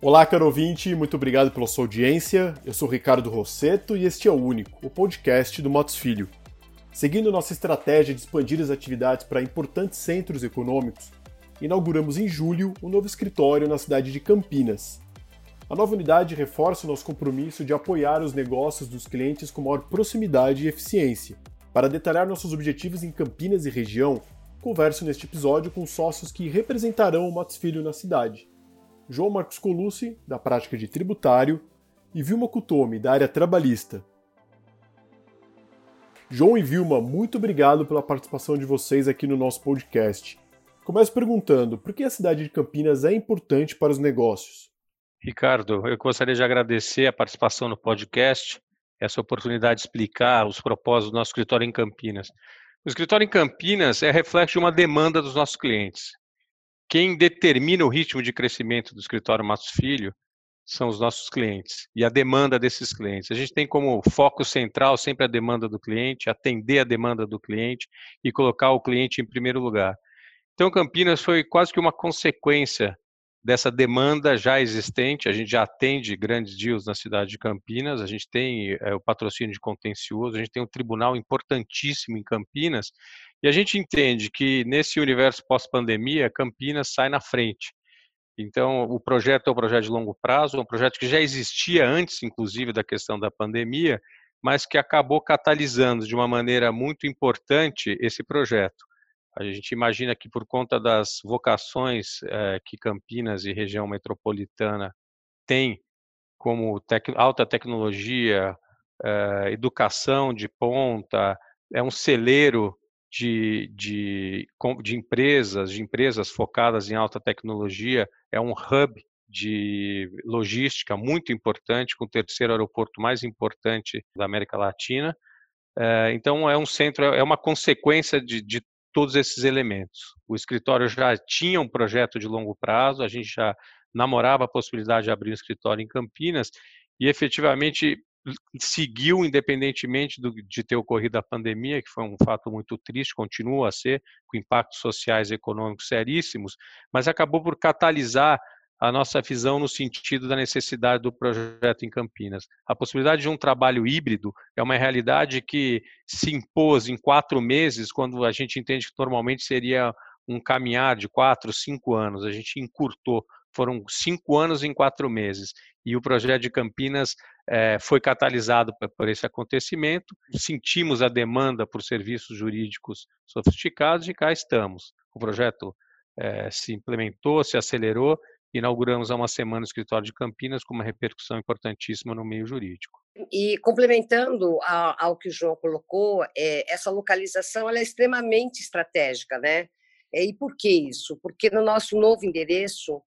Olá, caro ouvinte, muito obrigado pela sua audiência. Eu sou Ricardo Rosseto e este é o Único, o podcast do Motos Filho. Seguindo nossa estratégia de expandir as atividades para importantes centros econômicos, inauguramos em julho um novo escritório na cidade de Campinas. A nova unidade reforça o nosso compromisso de apoiar os negócios dos clientes com maior proximidade e eficiência. Para detalhar nossos objetivos em Campinas e região, converso neste episódio com sócios que representarão o Motos Filho na cidade. João Marcos Colucci, da prática de tributário, e Vilma Kutomi, da área trabalhista. João e Vilma, muito obrigado pela participação de vocês aqui no nosso podcast. Começo perguntando por que a cidade de Campinas é importante para os negócios. Ricardo, eu gostaria de agradecer a participação no podcast, essa oportunidade de explicar os propósitos do nosso escritório em Campinas. O escritório em Campinas é reflexo de uma demanda dos nossos clientes. Quem determina o ritmo de crescimento do escritório Matos Filho são os nossos clientes e a demanda desses clientes. A gente tem como foco central sempre a demanda do cliente, atender a demanda do cliente e colocar o cliente em primeiro lugar. Então, Campinas foi quase que uma consequência dessa demanda já existente. A gente já atende grandes deals na cidade de Campinas, a gente tem é, o patrocínio de contencioso, a gente tem um tribunal importantíssimo em Campinas e a gente entende que nesse universo pós-pandemia, Campinas sai na frente. Então, o projeto é um projeto de longo prazo, um projeto que já existia antes, inclusive, da questão da pandemia, mas que acabou catalisando de uma maneira muito importante esse projeto. A gente imagina que, por conta das vocações eh, que Campinas e região metropolitana têm, como tec alta tecnologia, eh, educação de ponta, é um celeiro de, de, de empresas, de empresas focadas em alta tecnologia, é um hub de logística muito importante, com o terceiro aeroporto mais importante da América Latina. É, então, é um centro, é uma consequência de, de todos esses elementos. O escritório já tinha um projeto de longo prazo, a gente já namorava a possibilidade de abrir um escritório em Campinas, e efetivamente seguiu independentemente do, de ter ocorrido a pandemia, que foi um fato muito triste, continua a ser, com impactos sociais e econômicos seríssimos, mas acabou por catalisar a nossa visão no sentido da necessidade do projeto em Campinas. A possibilidade de um trabalho híbrido é uma realidade que se impôs em quatro meses, quando a gente entende que normalmente seria um caminhar de quatro, cinco anos. A gente encurtou, foram cinco anos em quatro meses. E o projeto de Campinas é, foi catalisado por esse acontecimento. Sentimos a demanda por serviços jurídicos sofisticados e cá estamos. O projeto é, se implementou, se acelerou inauguramos há uma semana o escritório de Campinas com uma repercussão importantíssima no meio jurídico. E complementando ao que o João colocou, é, essa localização é extremamente estratégica, né? É, e por que isso? Porque no nosso novo endereço,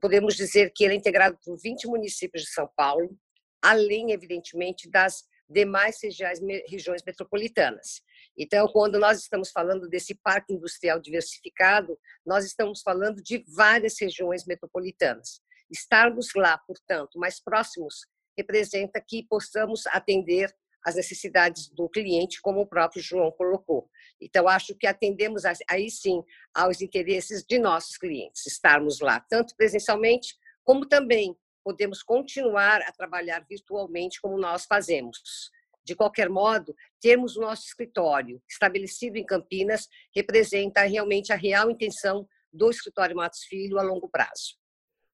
podemos dizer que ele é integrado por 20 municípios de São Paulo, além, evidentemente, das demais regiões, metropolitanas. Então, quando nós estamos falando desse parque industrial diversificado, nós estamos falando de várias regiões metropolitanas. Estarmos lá, portanto, mais próximos, representa que possamos atender as necessidades do cliente, como o próprio João colocou. Então, acho que atendemos aí sim aos interesses de nossos clientes, estarmos lá, tanto presencialmente, como também podemos continuar a trabalhar virtualmente, como nós fazemos. De qualquer modo, termos o nosso escritório estabelecido em Campinas representa realmente a real intenção do escritório Matos Filho a longo prazo.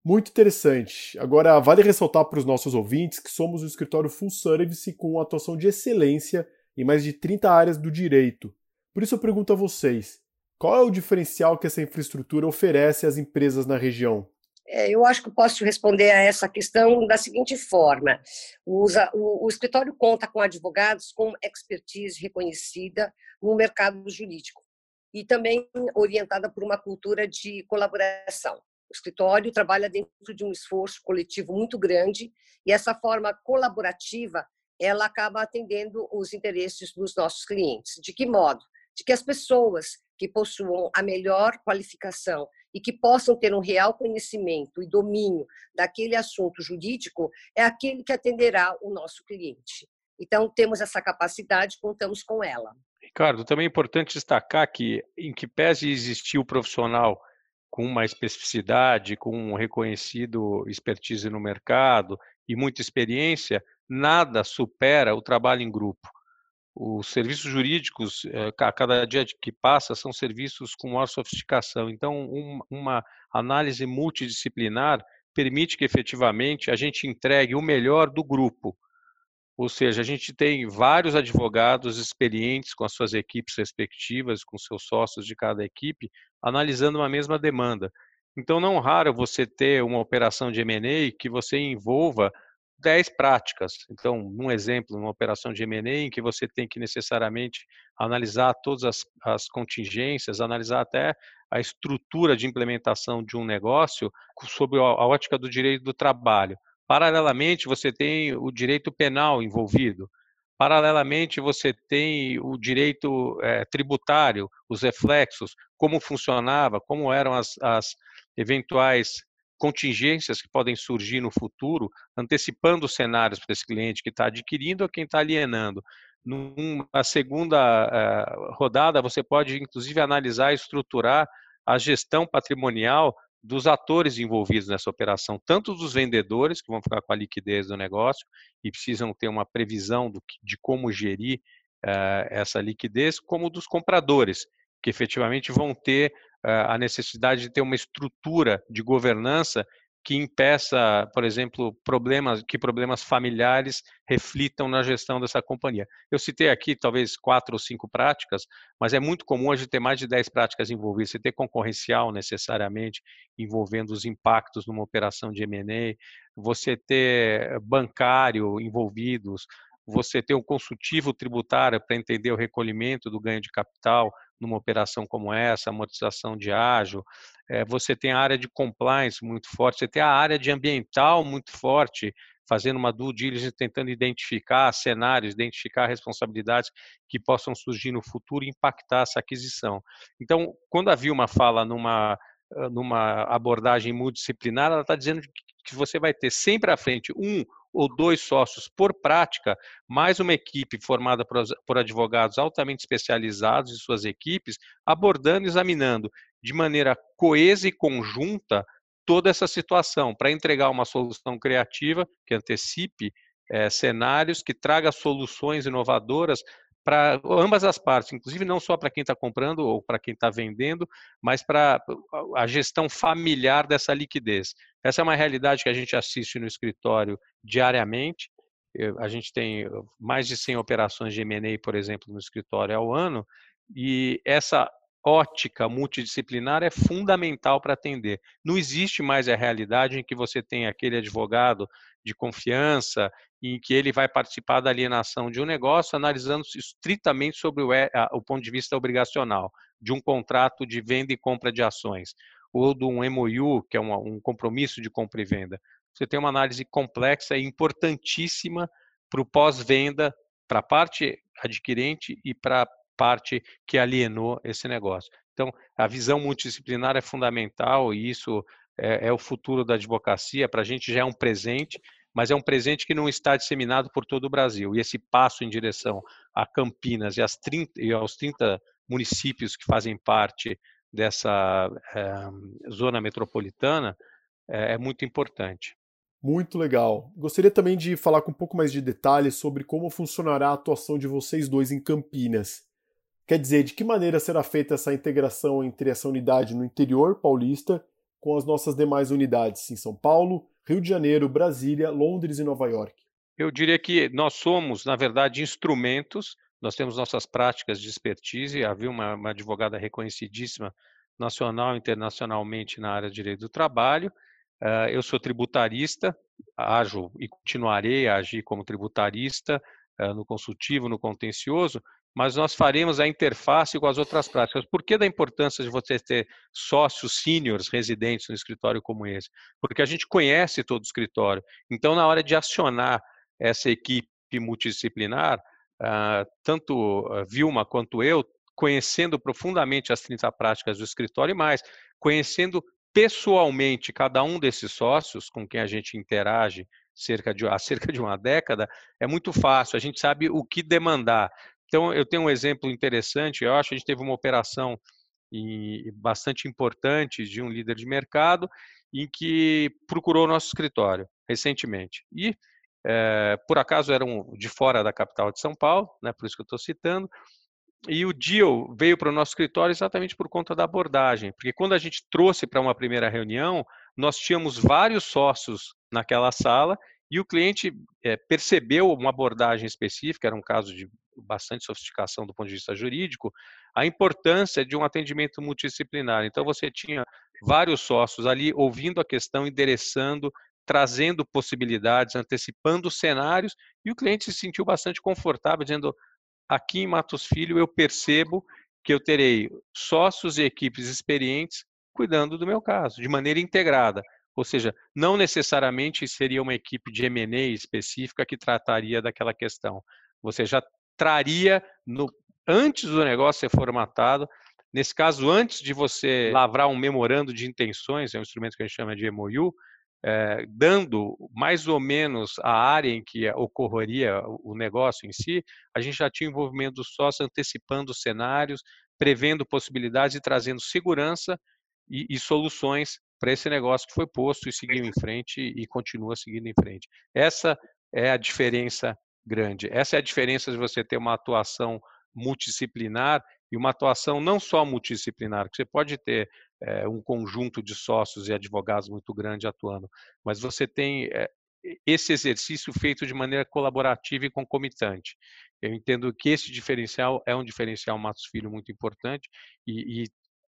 Muito interessante. Agora, vale ressaltar para os nossos ouvintes que somos um escritório full service com atuação de excelência em mais de 30 áreas do direito. Por isso eu pergunto a vocês: qual é o diferencial que essa infraestrutura oferece às empresas na região? É, eu acho que posso responder a essa questão da seguinte forma: o, o, o, escritório conta com advogados com expertise reconhecida no mercado jurídico e também orientada por uma cultura de colaboração. O escritório trabalha dentro de um esforço coletivo muito grande e essa forma colaborativa ela acaba atendendo os interesses dos nossos clientes. De que modo? De que as pessoas que possuam a melhor qualificação e que possam ter um real conhecimento e domínio daquele assunto jurídico é aquele que atenderá o nosso cliente. Então, temos essa capacidade, contamos com ela. Ricardo, também é importante destacar que, em que pese existir o profissional com uma especificidade, com um reconhecido expertise no mercado e muita experiência, nada supera o trabalho em grupo. Os serviços jurídicos, eh, a cada dia que passa, são serviços com maior sofisticação. Então, uma análise multidisciplinar permite que efetivamente a gente entregue o melhor do grupo. Ou seja, a gente tem vários advogados experientes com as suas equipes respectivas, com seus sócios de cada equipe, analisando uma mesma demanda. Então, não raro você ter uma operação de M&A que você envolva 10 práticas. Então, um exemplo, uma operação de M&A em que você tem que necessariamente analisar todas as, as, contingências, analisar até a estrutura de implementação de um negócio sob a, ótica do direito do trabalho. Paralelamente, você tem o direito penal envolvido. Paralelamente, você tem o direito é, tributário, os reflexos, como funcionava, como eram as, as eventuais contingências que podem surgir no futuro, antecipando os cenários para esse cliente que está adquirindo ou quem está alienando. Numa segunda uh, rodada, você pode, inclusive, analisar e estruturar a gestão patrimonial dos atores envolvidos nessa operação, tanto dos vendedores, que vão ficar com a liquidez do negócio e precisam ter uma previsão de como gerir uh, essa liquidez, como dos compradores, que efetivamente vão ter a necessidade de ter uma estrutura de governança que impeça, por exemplo, problemas que problemas familiares reflitam na gestão dessa companhia. Eu citei aqui talvez quatro ou cinco práticas, mas é muito comum a gente ter mais de dez práticas envolvidas. Você ter concorrencial necessariamente envolvendo os impactos numa operação de M&A, você ter bancário envolvidos, você ter um consultivo tributário para entender o recolhimento do ganho de capital, numa operação como essa, amortização de ágio, é, você tem a área de compliance muito forte, você tem a área de ambiental muito forte, fazendo uma due diligence, tentando identificar cenários, identificar responsabilidades que possam surgir no futuro e impactar essa aquisição. Então, quando a Vilma fala numa, numa abordagem multidisciplinar, ela está dizendo que você vai ter sempre à frente um ou dois sócios por prática, mais uma equipe formada por advogados altamente especializados e suas equipes, abordando e examinando de maneira coesa e conjunta toda essa situação, para entregar uma solução criativa que antecipe é, cenários, que traga soluções inovadoras para ambas as partes, inclusive não só para quem está comprando ou para quem está vendendo, mas para a gestão familiar dessa liquidez. Essa é uma realidade que a gente assiste no escritório diariamente. A gente tem mais de 100 operações de M&A, por exemplo, no escritório ao ano, e essa ótica multidisciplinar é fundamental para atender. Não existe mais a realidade em que você tem aquele advogado de confiança em que ele vai participar da alienação de um negócio, analisando estritamente sobre o, o ponto de vista obrigacional de um contrato de venda e compra de ações, ou de um MOU, que é um, um compromisso de compra e venda. Você tem uma análise complexa e importantíssima para o pós-venda, para a parte adquirente e para parte que alienou esse negócio. Então, a visão multidisciplinar é fundamental e isso é, é o futuro da advocacia. Para a gente já é um presente, mas é um presente que não está disseminado por todo o Brasil. E esse passo em direção a Campinas e, 30, e aos 30 municípios que fazem parte dessa é, zona metropolitana é, é muito importante. Muito legal. Gostaria também de falar com um pouco mais de detalhes sobre como funcionará a atuação de vocês dois em Campinas. Quer dizer, de que maneira será feita essa integração entre essa unidade no interior paulista com as nossas demais unidades em São Paulo, Rio de Janeiro, Brasília, Londres e Nova York? Eu diria que nós somos, na verdade, instrumentos, nós temos nossas práticas de expertise, havia uma, uma advogada reconhecidíssima nacional e internacionalmente na área de direito do trabalho, uh, eu sou tributarista, ajo e continuarei a agir como tributarista uh, no consultivo, no contencioso, mas nós faremos a interface com as outras práticas. Por que da importância de você ter sócios seniors residentes no escritório como esse? Porque a gente conhece todo o escritório. Então, na hora de acionar essa equipe multidisciplinar, uh, tanto Vilma quanto eu, conhecendo profundamente as 30 práticas do escritório e mais, conhecendo pessoalmente cada um desses sócios com quem a gente interage cerca de, há cerca de uma década, é muito fácil, a gente sabe o que demandar. Então, eu tenho um exemplo interessante, eu acho que a gente teve uma operação e bastante importante de um líder de mercado em que procurou o nosso escritório recentemente. E, é, por acaso, eram de fora da capital de São Paulo, né, por isso que eu estou citando, e o deal veio para o nosso escritório exatamente por conta da abordagem, porque quando a gente trouxe para uma primeira reunião, nós tínhamos vários sócios naquela sala e o cliente é, percebeu uma abordagem específica, era um caso de bastante sofisticação do ponto de vista jurídico, a importância de um atendimento multidisciplinar. Então, você tinha vários sócios ali ouvindo a questão, endereçando, trazendo possibilidades, antecipando cenários, e o cliente se sentiu bastante confortável, dizendo: aqui em Matos Filho eu percebo que eu terei sócios e equipes experientes cuidando do meu caso, de maneira integrada. Ou seja, não necessariamente seria uma equipe de M&A específica que trataria daquela questão. Você já traria no, antes do negócio ser formatado, nesse caso, antes de você lavrar um memorando de intenções, é um instrumento que a gente chama de MOU, é, dando mais ou menos a área em que ocorreria o negócio em si, a gente já tinha envolvimento do sócio antecipando cenários, prevendo possibilidades e trazendo segurança e, e soluções para esse negócio que foi posto e seguiu em frente e continua seguindo em frente. Essa é a diferença grande. Essa é a diferença de você ter uma atuação multidisciplinar e uma atuação não só multidisciplinar, que você pode ter é, um conjunto de sócios e advogados muito grande atuando, mas você tem é, esse exercício feito de maneira colaborativa e concomitante. Eu entendo que esse diferencial é um diferencial Matos Filho muito importante e, e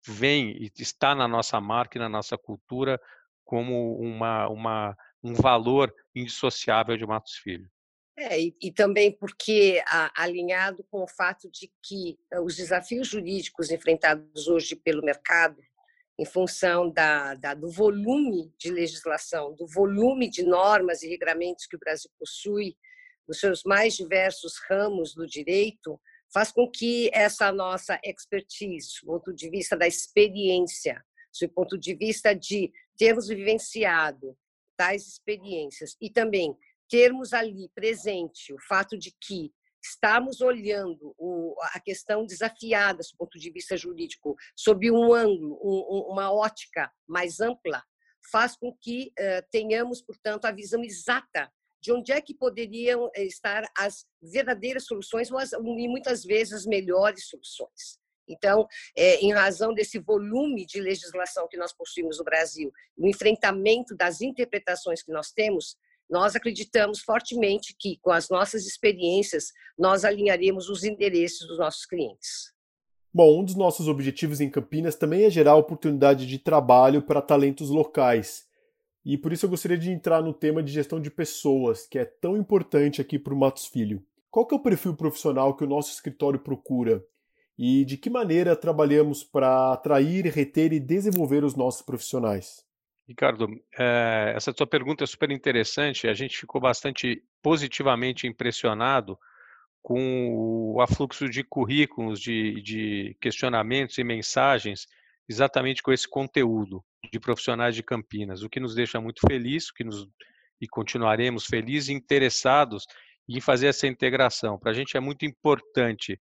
vem e está na nossa marca e na nossa cultura como uma, uma, um valor indissociável de Matos Filho. É, e, e, também porque a, alinhado com o fato de que eh, os desafios jurídicos enfrentados hoje pelo mercado, em função da, da, do volume de legislação, do volume de normas e regramentos que o Brasil possui, nos seus mais diversos ramos do direito, faz com que essa nossa expertise, do ponto de vista da experiência, do ponto de vista de termos vivenciado tais experiências e também termos ali presente o fato de que estamos olhando a questão desafiada do ponto de vista jurídico sob um ângulo, uma ótica mais ampla, faz com que eh, tenhamos, portanto, a visão exata de onde é que poderiam eh, estar as verdadeiras soluções ou as, e muitas vezes as melhores soluções. Então, é, em razão desse volume de legislação que nós possuímos no Brasil, o enfrentamento das interpretações que nós temos, nós acreditamos fortemente que, com as nossas experiências, nós alinharemos os interesses dos nossos clientes. Bom, um dos nossos objetivos em Campinas também é gerar oportunidade de trabalho para talentos locais. E por isso eu gostaria de entrar no tema de gestão de pessoas, que é tão importante aqui para o Matos Filho. Qual que é o perfil profissional que o nosso escritório procura? E de que maneira trabalhamos para atrair, reter e desenvolver os nossos profissionais? Ricardo, é, essa sua pergunta é super interessante. A gente ficou bastante positivamente impressionado com o afluxo de currículos, de, de questionamentos e mensagens, exatamente com esse conteúdo de profissionais de Campinas, o que nos deixa muito felizes, que nos e continuaremos felizes e interessados em fazer essa integração. Para a gente é muito importante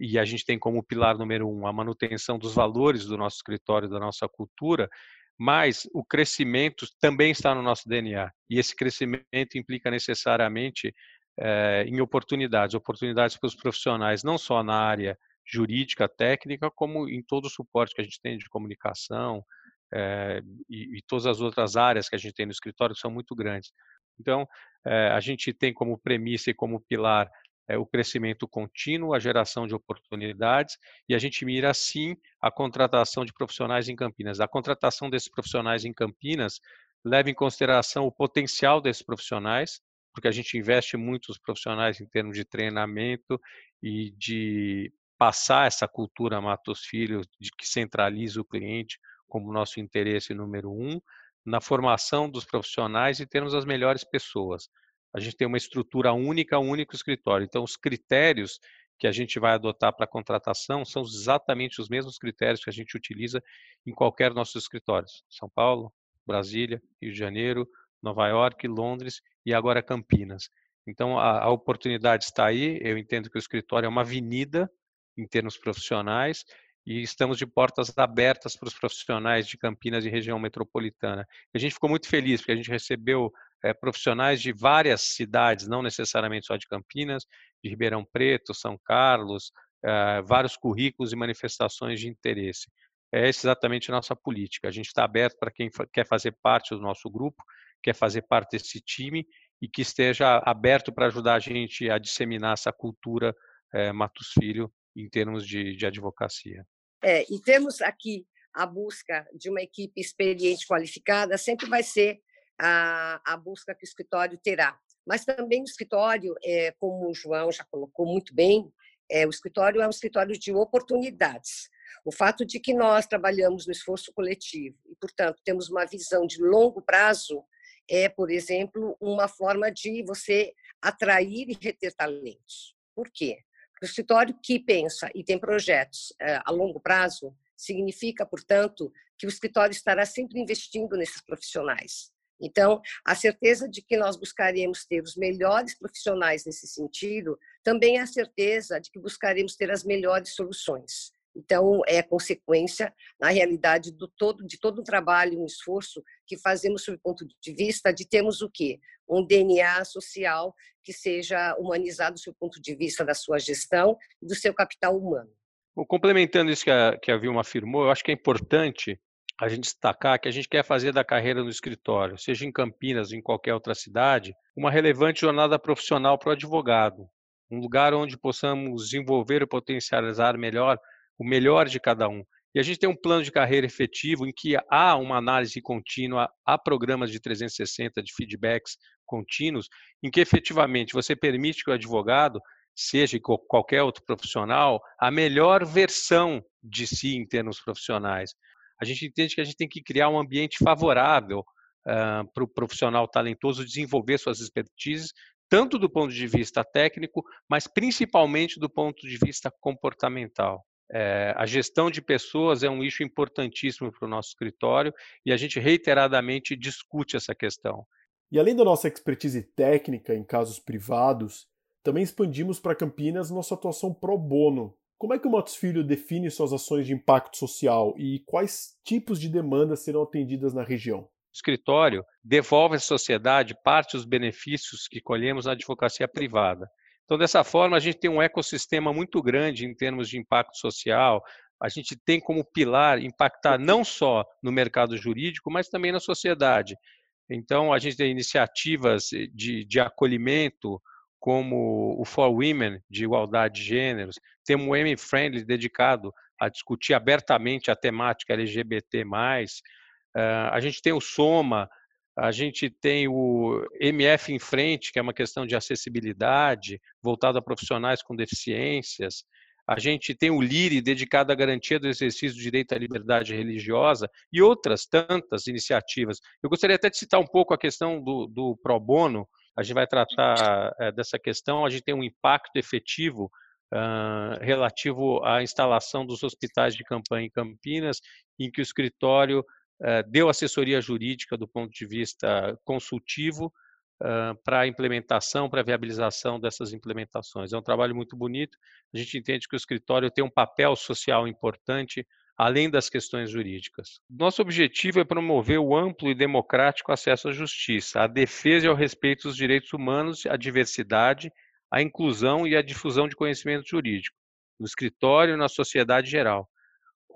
e a gente tem como pilar número um a manutenção dos valores do nosso escritório, da nossa cultura, mas o crescimento também está no nosso DNA. E esse crescimento implica necessariamente é, em oportunidades oportunidades para os profissionais, não só na área jurídica, técnica, como em todo o suporte que a gente tem de comunicação é, e, e, todas as outras áreas que a gente tem no escritório, que são muito grandes. Então, é, a gente tem como premissa e como pilar é, o crescimento contínuo, a geração de oportunidades, e a gente mira, sim, a contratação de profissionais em Campinas. A contratação desses profissionais em Campinas leva em consideração o potencial desses profissionais, porque a gente investe muito nos profissionais em termos de treinamento e de passar essa cultura Matos Filho, de que centraliza o cliente como nosso interesse número um, na formação dos profissionais e termos as melhores pessoas a gente tem uma estrutura única, um único escritório. Então, os critérios que a gente vai adotar para contratação são exatamente os mesmos critérios que a gente utiliza em qualquer nossos escritórios. São Paulo, Brasília, Rio de Janeiro, Nova York, Londres e agora Campinas. Então, a, a oportunidade está aí. Eu entendo que o escritório é uma avenida em termos profissionais e estamos de portas abertas para os profissionais de Campinas e região metropolitana. A gente ficou muito feliz porque a gente recebeu é, profissionais de várias cidades, não necessariamente só de Campinas, de Ribeirão Preto, São Carlos, é, vários currículos e manifestações de interesse. É exatamente a nossa política. A gente está aberto para quem quer fazer parte do nosso grupo, quer fazer parte desse time e que esteja aberto para ajudar a gente a disseminar essa cultura é, Matos Filho em termos de, de advocacia. É, e temos aqui a busca de uma equipe experiente, qualificada, sempre vai ser a, a busca que o escritório terá. Mas também o escritório, é, como o João já colocou muito bem, é, o escritório é um escritório de oportunidades. O fato de que nós trabalhamos no esforço coletivo e, portanto, temos uma visão de longo prazo é, por exemplo, uma forma de você atrair e reter talentos. Por quê? Porque o escritório que pensa e tem projetos é, a longo prazo significa, portanto, que o escritório estará sempre investindo nesses profissionais. Então, a certeza de que nós buscaremos ter os melhores profissionais nesse sentido também é a certeza de que buscaremos ter as melhores soluções. Então, é consequência, na realidade, do todo, de todo o trabalho, um esforço que fazemos sob o ponto de vista de termos o quê? Um DNA social que seja humanizado sob o ponto de vista da sua gestão e do seu capital humano. Complementando isso que a, que a Vilma afirmou, eu acho que é importante a gente destacar que a gente quer fazer da carreira no escritório, seja em Campinas ou em qualquer outra cidade, uma relevante jornada profissional para o advogado. Um lugar onde possamos desenvolver e potencializar melhor o melhor de cada um. E a gente tem um plano de carreira efetivo em que há uma análise contínua, há programas de 360 de feedbacks contínuos, em que efetivamente você permite que o advogado, seja qualquer outro profissional, a melhor versão de si em termos profissionais. A gente entende que a gente tem que criar um ambiente favorável uh, para o profissional talentoso desenvolver suas expertises, tanto do ponto de vista técnico, mas principalmente do ponto de vista comportamental. É, a gestão de pessoas é um eixo importantíssimo para o nosso escritório e a gente reiteradamente discute essa questão. E além da nossa expertise técnica em casos privados, também expandimos para Campinas nossa atuação pro bono. Como é que o Motos Filho define suas ações de impacto social e quais tipos de demandas serão atendidas na região? O escritório devolve à sociedade parte dos benefícios que colhemos na advocacia privada. Então, dessa forma, a gente tem um ecossistema muito grande em termos de impacto social. A gente tem como pilar impactar não só no mercado jurídico, mas também na sociedade. Então, a gente tem iniciativas de, de acolhimento, como o For Women, de igualdade de gêneros. Temos o M Friendly, dedicado a discutir abertamente a temática LGBT+. Uh, a gente tem o Soma, a gente tem o MF em frente, que é uma questão de acessibilidade, voltado a profissionais com deficiências. A gente tem o LIRE, dedicado à garantia do exercício do direito à liberdade religiosa, e outras tantas iniciativas. Eu gostaria até de citar um pouco a questão do, do pro bono. A gente vai tratar é, dessa questão. A gente tem um impacto efetivo uh, relativo à instalação dos hospitais de campanha em Campinas, em que o escritório eh, deu assessoria jurídica do ponto de vista consultivo para a implementação, para a viabilização dessas implementações. É um trabalho muito bonito. A gente entende que o escritório tem um papel social importante, além das questões jurídicas. Nosso objetivo é promover o amplo e democrático acesso à justiça, a defesa e ao respeito dos direitos humanos, a diversidade, a inclusão e a difusão de conhecimento jurídico, no escritório e na sociedade geral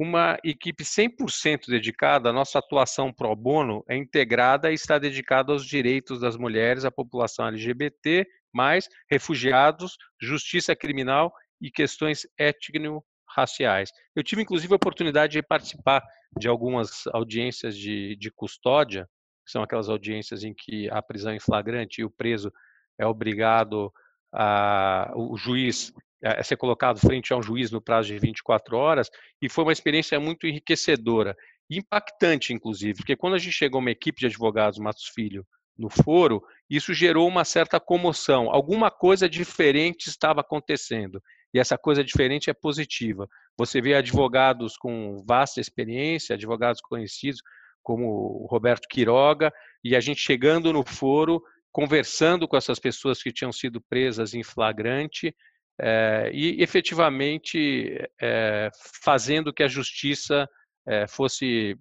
uma equipe 100% dedicada, a nossa atuação pro bono é integrada e está dedicada aos direitos das mulheres, à população LGBT, mais refugiados, justiça criminal e questões étnico-raciais. Eu tive, inclusive, a oportunidade de participar de algumas audiências de, de custódia, que são aquelas audiências em que a prisão em flagrante e o preso é obrigado a, o juiz a ser colocado frente a um juiz no prazo de 24 horas, e foi uma experiência muito enriquecedora, impactante, inclusive, porque quando a gente chegou uma equipe de advogados Matos Filho no foro, isso gerou uma certa comoção. Alguma coisa diferente estava acontecendo. E essa coisa diferente é positiva. Você vê advogados com vasta experiência, advogados conhecidos, como Roberto Quiroga, e a gente chegando no foro conversando com essas pessoas que tinham sido presas em flagrante é, e efetivamente é, fazendo que a justiça é, fosse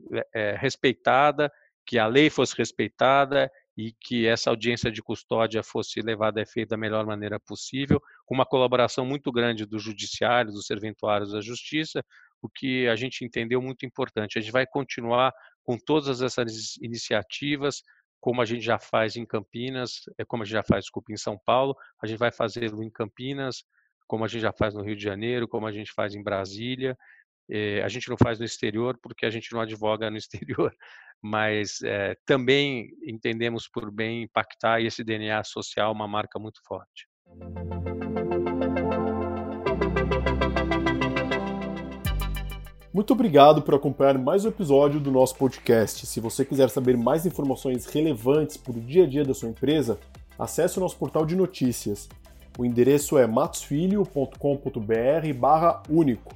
respeitada, que a lei fosse respeitada e que essa audiência de custódia fosse levada a efeito da melhor maneira possível, com uma colaboração muito grande do judiciário, dos serventuários da justiça, o que a gente entendeu muito importante. A gente vai continuar com todas essas iniciativas, como a gente já faz em Campinas, é como a gente já faz, desculpa, em São Paulo, a gente vai fazê-lo em Campinas, como a gente já faz no Rio de Janeiro, como a gente faz em Brasília. É, a gente não faz no exterior porque a gente não advoga no exterior, mas é, também entendemos por bem impactar esse DNA social uma marca muito forte. Muito obrigado por acompanhar mais um episódio do nosso podcast. Se você quiser saber mais informações relevantes para o dia a dia da sua empresa, acesse o nosso portal de notícias. O endereço é matosfilho.com.br/único